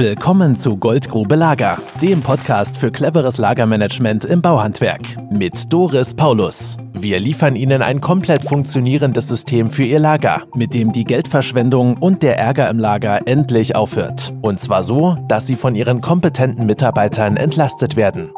Willkommen zu Goldgrube Lager, dem Podcast für cleveres Lagermanagement im Bauhandwerk mit Doris Paulus. Wir liefern Ihnen ein komplett funktionierendes System für Ihr Lager, mit dem die Geldverschwendung und der Ärger im Lager endlich aufhört. Und zwar so, dass Sie von Ihren kompetenten Mitarbeitern entlastet werden.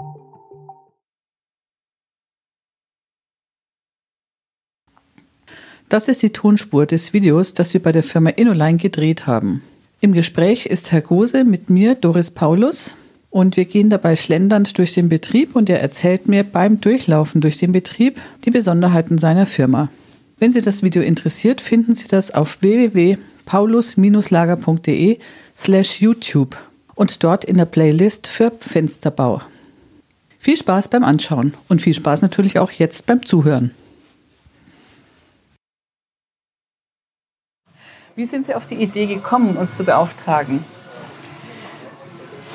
Das ist die Tonspur des Videos, das wir bei der Firma Innoline gedreht haben. Im Gespräch ist Herr Gose mit mir, Doris Paulus, und wir gehen dabei schlendernd durch den Betrieb und er erzählt mir beim Durchlaufen durch den Betrieb die Besonderheiten seiner Firma. Wenn Sie das Video interessiert, finden Sie das auf www.paulus-lager.de slash YouTube und dort in der Playlist für Fensterbau. Viel Spaß beim Anschauen und viel Spaß natürlich auch jetzt beim Zuhören. Wie sind Sie auf die Idee gekommen, uns zu beauftragen?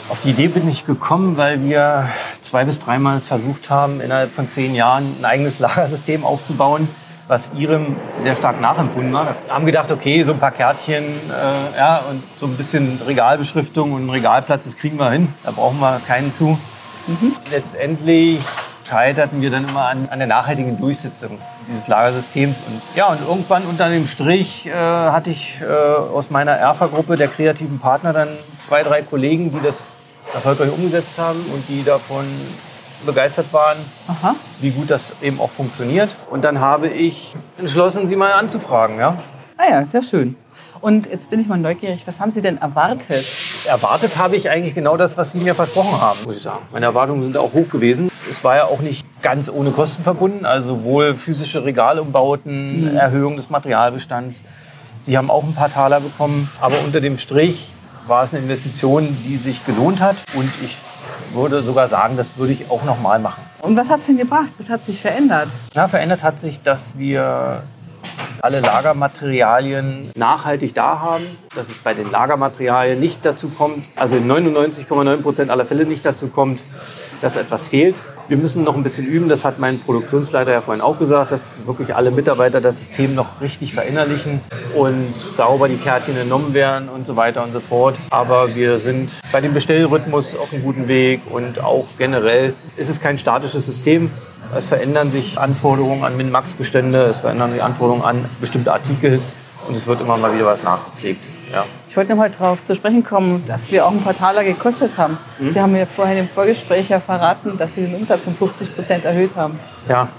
Auf die Idee bin ich gekommen, weil wir zwei bis dreimal versucht haben, innerhalb von zehn Jahren ein eigenes Lagersystem aufzubauen, was Ihrem sehr stark nachempfunden war. Wir haben gedacht, okay, so ein paar Kärtchen äh, ja, und so ein bisschen Regalbeschriftung und Regalplatz, das kriegen wir hin. Da brauchen wir keinen zu. Mhm. Letztendlich scheiterten wir dann immer an, an der nachhaltigen Durchsetzung dieses Lagersystems. Und ja, und irgendwann unter dem Strich äh, hatte ich äh, aus meiner ERFA-Gruppe der kreativen Partner dann zwei, drei Kollegen, die das erfolgreich umgesetzt haben und die davon begeistert waren, Aha. wie gut das eben auch funktioniert. Und dann habe ich entschlossen, sie mal anzufragen. Ja? Ah ja, sehr schön. Und jetzt bin ich mal neugierig, was haben Sie denn erwartet? Erwartet habe ich eigentlich genau das, was Sie mir versprochen haben, muss ich sagen. Meine Erwartungen sind auch hoch gewesen. Es war ja auch nicht ganz ohne Kosten verbunden, also sowohl physische Regalumbauten, mhm. Erhöhung des Materialbestands. Sie haben auch ein paar Taler bekommen, aber unter dem Strich war es eine Investition, die sich gelohnt hat und ich würde sogar sagen, das würde ich auch nochmal machen. Und was hat es denn gebracht? Was hat sich verändert? Na, verändert hat sich, dass wir alle Lagermaterialien nachhaltig da haben, dass es bei den Lagermaterialien nicht dazu kommt, also in 99,9 Prozent aller Fälle nicht dazu kommt, dass etwas fehlt. Wir müssen noch ein bisschen üben, das hat mein Produktionsleiter ja vorhin auch gesagt, dass wirklich alle Mitarbeiter das System noch richtig verinnerlichen und sauber die Kärtchen entnommen werden und so weiter und so fort. Aber wir sind bei dem Bestellrhythmus auf einem guten Weg und auch generell ist es kein statisches System. Es verändern sich Anforderungen an Min-Max-Bestände, es verändern sich Anforderungen an bestimmte Artikel und es wird immer mal wieder was nachgepflegt. Ja. Ich wollte noch mal darauf zu sprechen kommen, dass wir auch ein paar Taler gekostet haben. Mhm. Sie haben mir vorhin im Vorgespräch ja verraten, dass Sie den Umsatz um 50 Prozent erhöht haben. Ja.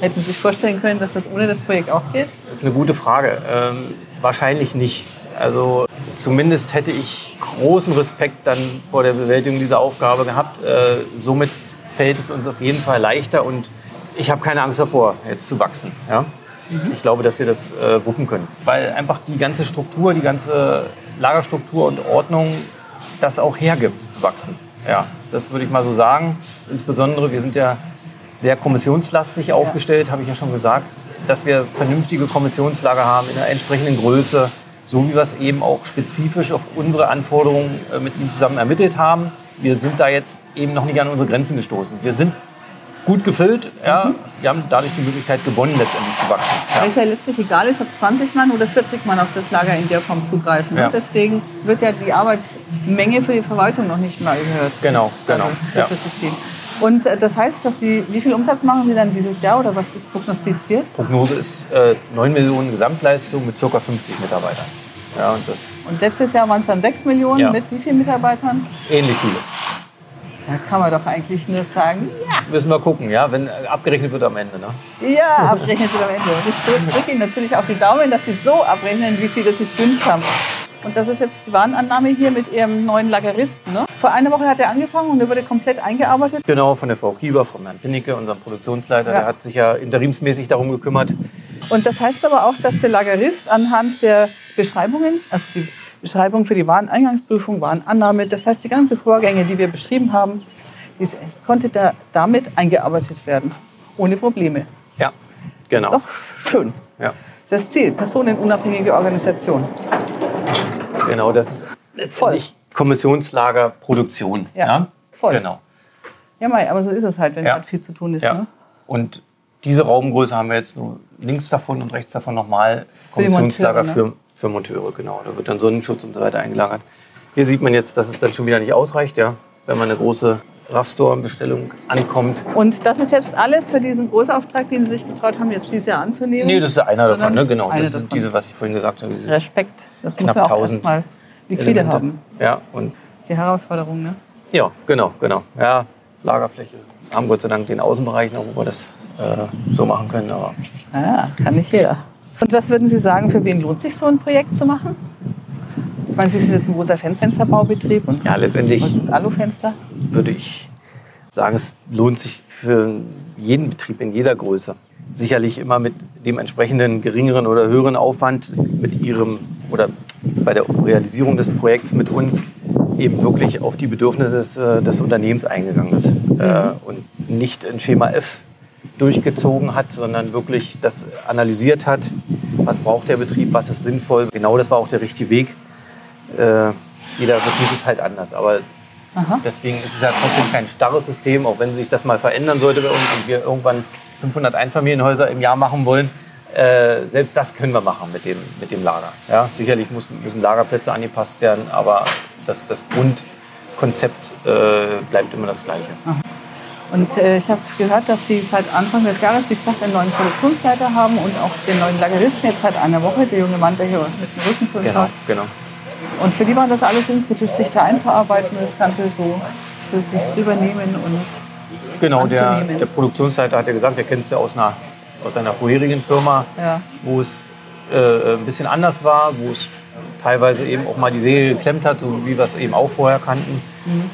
Hätten Sie sich vorstellen können, dass das ohne das Projekt auch geht? Das ist eine gute Frage. Ähm, wahrscheinlich nicht. Also zumindest hätte ich großen Respekt dann vor der Bewältigung dieser Aufgabe gehabt. Äh, somit fällt es uns auf jeden Fall leichter und ich habe keine Angst davor, jetzt zu wachsen. Ja? Mhm. Ich glaube, dass wir das äh, wuppen können. Weil einfach die ganze Struktur, die ganze Lagerstruktur und Ordnung das auch hergibt, zu wachsen. Ja, das würde ich mal so sagen. Insbesondere, wir sind ja sehr kommissionslastig aufgestellt, habe ich ja schon gesagt, dass wir vernünftige Kommissionslager haben in einer entsprechenden Größe, so wie wir es eben auch spezifisch auf unsere Anforderungen äh, mit Ihnen zusammen ermittelt haben. Wir sind da jetzt eben noch nicht an unsere Grenzen gestoßen. Wir sind gut gefüllt. Ja. Mhm. Wir haben dadurch die Möglichkeit gewonnen, letztendlich zu wachsen. Ja. Weil es ja letztlich egal ist, ob 20 Mann oder 40 Mann auf das Lager in der Form zugreifen. Ja. Deswegen wird ja die Arbeitsmenge für die Verwaltung noch nicht mal erhöht. Genau, genau. Also ja. das System. Und äh, das heißt, dass Sie, wie viel Umsatz machen Sie dann dieses Jahr oder was ist prognostiziert? Prognose ist äh, 9 Millionen Gesamtleistung mit ca. 50 Mitarbeitern. Ja, und, das und letztes Jahr waren es dann 6 Millionen ja. mit wie vielen Mitarbeitern? Ähnlich viele. Da kann man doch eigentlich nur sagen, ja. Müssen wir gucken, ja, wenn abgerechnet wird am Ende. Ne? Ja, abgerechnet wird am Ende. Und ich drücke Ihnen natürlich auch die Daumen, dass Sie so abrechnen, wie Sie das sich gewünscht haben. Und das ist jetzt die Warenannahme hier mit Ihrem neuen Lageristen. Ne? Vor einer Woche hat er angefangen und er wurde komplett eingearbeitet. Genau, von der Frau Kieber, von Herrn Pinnicke, unserem Produktionsleiter. Ja. Der hat sich ja interimsmäßig darum gekümmert. Und das heißt aber auch, dass der Lagerist anhand der Beschreibungen, also die Beschreibung für die Wareneingangsprüfung, Warenannahme. Das heißt, die ganzen Vorgänge, die wir beschrieben haben, diese, konnte da damit eingearbeitet werden. Ohne Probleme. Ja, genau. Das ist doch schön. Ja. Das ist das Ziel, personenunabhängige Organisation. Genau, das ist letztendlich Kommissionslager Produktion. Ja, ja? voll. Genau. Ja, Mai, aber so ist es halt, wenn ja. halt viel zu tun ist. Ja. Ne? Und diese Raumgröße haben wir jetzt nur links davon und rechts davon nochmal Kommissionslager für, für Monteure, genau. Da wird dann Sonnenschutz und so weiter eingelagert. Hier sieht man jetzt, dass es dann schon wieder nicht ausreicht, ja, wenn man eine große RAV-Store-Bestellung ankommt. Und das ist jetzt alles für diesen Großauftrag, den Sie sich getraut haben, jetzt dieses Jahr anzunehmen? Nee, das ist einer davon, ne? das ist genau. eine Das sind davon. diese, was ich vorhin gesagt habe. Respekt. Das muss ja auch 1000 erstmal liquide Elemente. haben. Ja, und Das ist die Herausforderung, ne? ja, genau, genau. Ja, Lagerfläche. Wir haben Gott sei Dank den Außenbereich noch, wo wir das äh, so machen können. Aber Ja, kann nicht jeder. Und was würden Sie sagen, für wen lohnt sich so ein Projekt zu machen? Ich meine, Sie sind jetzt ein großer Fensterbaubetrieb und ja, letztendlich und Alufenster. würde ich sagen, es lohnt sich für jeden Betrieb in jeder Größe. Sicherlich immer mit dem entsprechenden geringeren oder höheren Aufwand mit ihrem oder bei der Realisierung des Projekts mit uns eben wirklich auf die Bedürfnisse des, äh, des Unternehmens eingegangen ist äh, und nicht in Schema F durchgezogen hat, sondern wirklich das analysiert hat, was braucht der Betrieb, was ist sinnvoll. Genau das war auch der richtige Weg. Äh, jeder Betrieb ist halt anders, aber Aha. Deswegen ist es ja trotzdem kein starres System, auch wenn sich das mal verändern sollte bei uns und wir irgendwann 500 Einfamilienhäuser im Jahr machen wollen. Äh, selbst das können wir machen mit dem, mit dem Lager. Ja, sicherlich muss, müssen Lagerplätze angepasst werden, aber das, das Grundkonzept äh, bleibt immer das gleiche. Und äh, ich habe gehört, dass Sie seit Anfang des Jahres, wie gesagt, einen neuen Produktionsleiter haben und auch den neuen Lageristen jetzt seit einer Woche, der junge Mann, der hier mit dem Rücken zu uns Genau, schaut. genau. Und für die war das alles unkritisch, sich da einzuarbeiten, das Ganze so für sich zu übernehmen und Genau, der, der Produktionsleiter hat ja gesagt, er kennt es ja aus, einer, aus einer vorherigen Firma, Ja. wo es äh, ein bisschen anders war, wo es teilweise eben auch mal die Seele geklemmt hat, so wie wir es eben auch vorher kannten.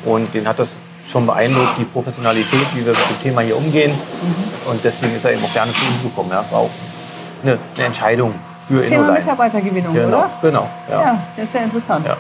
Und den hat das schon beeindruckt, die Professionalität, wie wir mit dem Thema hier umgehen. Und deswegen ist er eben auch gerne zu uns gekommen. Ja. War auch eine, eine Entscheidung für Thema Innoline. Mitarbeitergewinnung, Genau, oder? genau. Ja. Ja, das ist sehr interessant. Ja.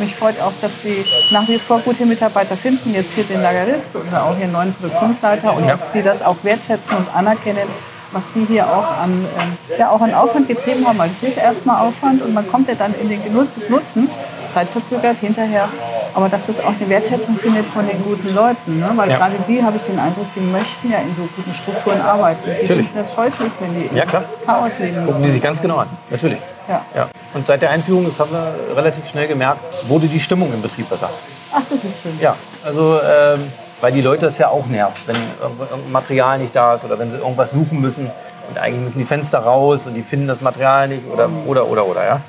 Mich freut auch, dass Sie nach wie vor gute Mitarbeiter finden, jetzt hier den Lagerist oder auch Ihren neuen Produktionsleiter und Ja. dass die das auch wertschätzen und anerkennen, was Sie hier auch an, ähm, ja, auch an Aufwand getrieben haben. Weil es ist erstmal Aufwand und man kommt ja dann in den Genuss des Nutzens, zeitverzögert hinterher. Aber dass das auch eine Wertschätzung findet von den guten Leuten. Ne? Weil Ja. gerade die, habe ich den Eindruck, die möchten ja in so guten Strukturen arbeiten. Die Natürlich. finden das scheußlich, wenn die Ja, klar. Chaos leben Gucken müssen. die sich ganz genau an, natürlich. Ja. Ja. Und seit der Einführung, das haben wir relativ schnell gemerkt, wurde die Stimmung im Betrieb besser. Ach, das ist schön. Ja, also ähm, weil die Leute das ja auch nervt, wenn irgendein Material nicht da ist oder wenn sie irgendwas suchen müssen und eigentlich müssen die Fenster raus und die finden das Material nicht oder oder oder oder ja.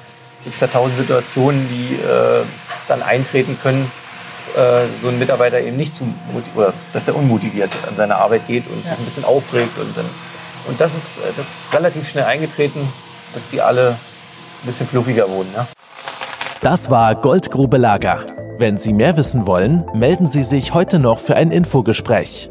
Gibt es da tausend Situationen, die äh, dann eintreten können, äh, so ein Mitarbeiter eben nicht zu oder dass er unmotiviert an seine Arbeit geht und sich ein bisschen aufregt und dann und das ist äh, das ist relativ schnell eingetreten, dass die alle ein bisschen fluffiger wurden. Ja? Das war Goldgrube Lager. Wenn Sie mehr wissen wollen, melden Sie sich heute noch für ein Infogespräch.